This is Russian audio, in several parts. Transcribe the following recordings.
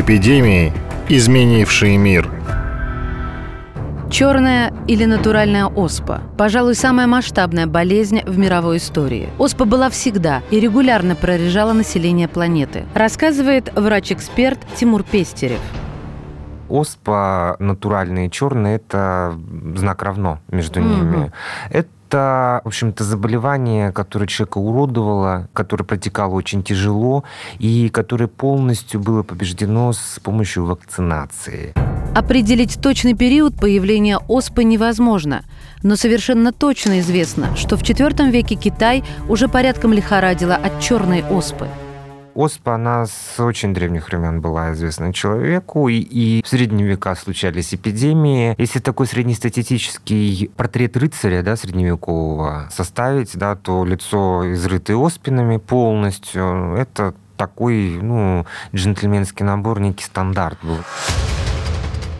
Эпидемии, изменившие мир. Черная или натуральная оспа – пожалуй, самая масштабная болезнь в мировой истории. Оспа была всегда и регулярно прорежала население планеты, рассказывает врач-эксперт Тимур Пестерев. Оспа натуральная и черная – это знак равно между ними. Это это, в общем-то, заболевание, которое человека уродовало, которое протекало очень тяжело и которое полностью было побеждено с помощью вакцинации. Определить точный период появления оспы невозможно, но совершенно точно известно, что в IV веке Китай уже порядком лихорадило от черной оспы – Оспа, она с очень древних времен была известна человеку, и, и в средние века случались эпидемии. Если такой среднестатистический портрет рыцаря, да, средневекового составить, да, то лицо изрытое оспинами полностью, это такой, ну, джентльменский набор, некий стандарт был.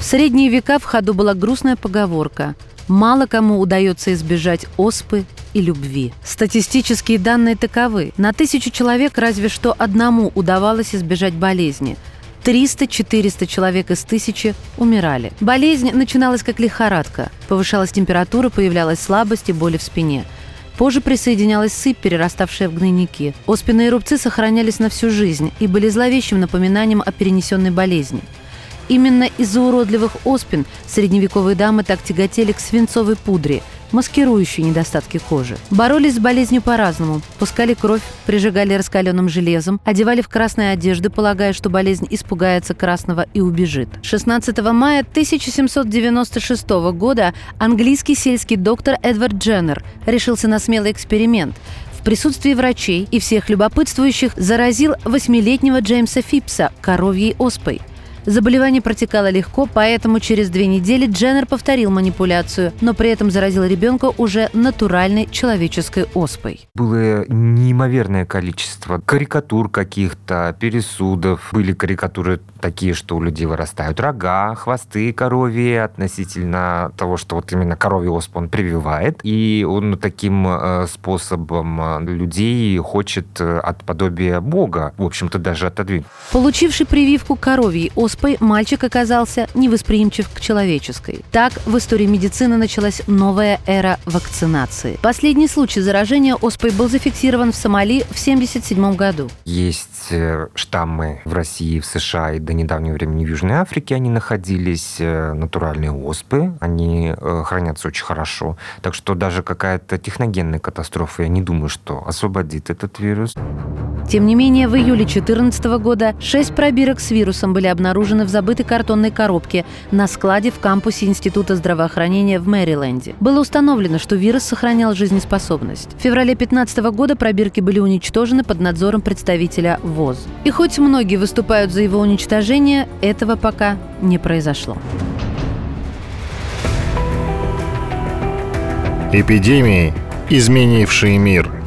Средние века в ходу была грустная поговорка «Мало кому удается избежать оспы и любви. Статистические данные таковы. На тысячу человек разве что одному удавалось избежать болезни. 300-400 человек из тысячи умирали. Болезнь начиналась как лихорадка. Повышалась температура, появлялась слабость и боли в спине. Позже присоединялась сыпь, перераставшая в гнойники. Оспенные рубцы сохранялись на всю жизнь и были зловещим напоминанием о перенесенной болезни. Именно из-за уродливых оспин средневековые дамы так тяготели к свинцовой пудре – маскирующие недостатки кожи. Боролись с болезнью по-разному. Пускали кровь, прижигали раскаленным железом, одевали в красные одежды, полагая, что болезнь испугается красного и убежит. 16 мая 1796 года английский сельский доктор Эдвард Дженнер решился на смелый эксперимент в присутствии врачей и всех любопытствующих заразил восьмилетнего Джеймса Фипса коровьей оспой – Заболевание протекало легко, поэтому через две недели Дженнер повторил манипуляцию, но при этом заразил ребенка уже натуральной человеческой оспой. Было неимоверное количество карикатур каких-то, пересудов. Были карикатуры такие, что у людей вырастают рога, хвосты коровьи относительно того, что вот именно коровий оспу он прививает. И он таким э, способом э, людей хочет э, от подобия Бога, в общем-то, даже отодвинуть. Получивший прививку коровьей оспы оспой мальчик оказался невосприимчив к человеческой. Так в истории медицины началась новая эра вакцинации. Последний случай заражения оспой был зафиксирован в Сомали в 1977 году. Есть э, штаммы в России, в США и до недавнего времени в Южной Африке они находились, э, натуральные оспы, они э, хранятся очень хорошо. Так что даже какая-то техногенная катастрофа, я не думаю, что освободит этот вирус. Тем не менее, в июле 2014 года шесть пробирок с вирусом были обнаружены в забытой картонной коробке на складе в кампусе Института здравоохранения в Мэриленде. Было установлено, что вирус сохранял жизнеспособность. В феврале 2015 года пробирки были уничтожены под надзором представителя ВОЗ. И хоть многие выступают за его уничтожение, этого пока не произошло. Эпидемии, изменившие мир –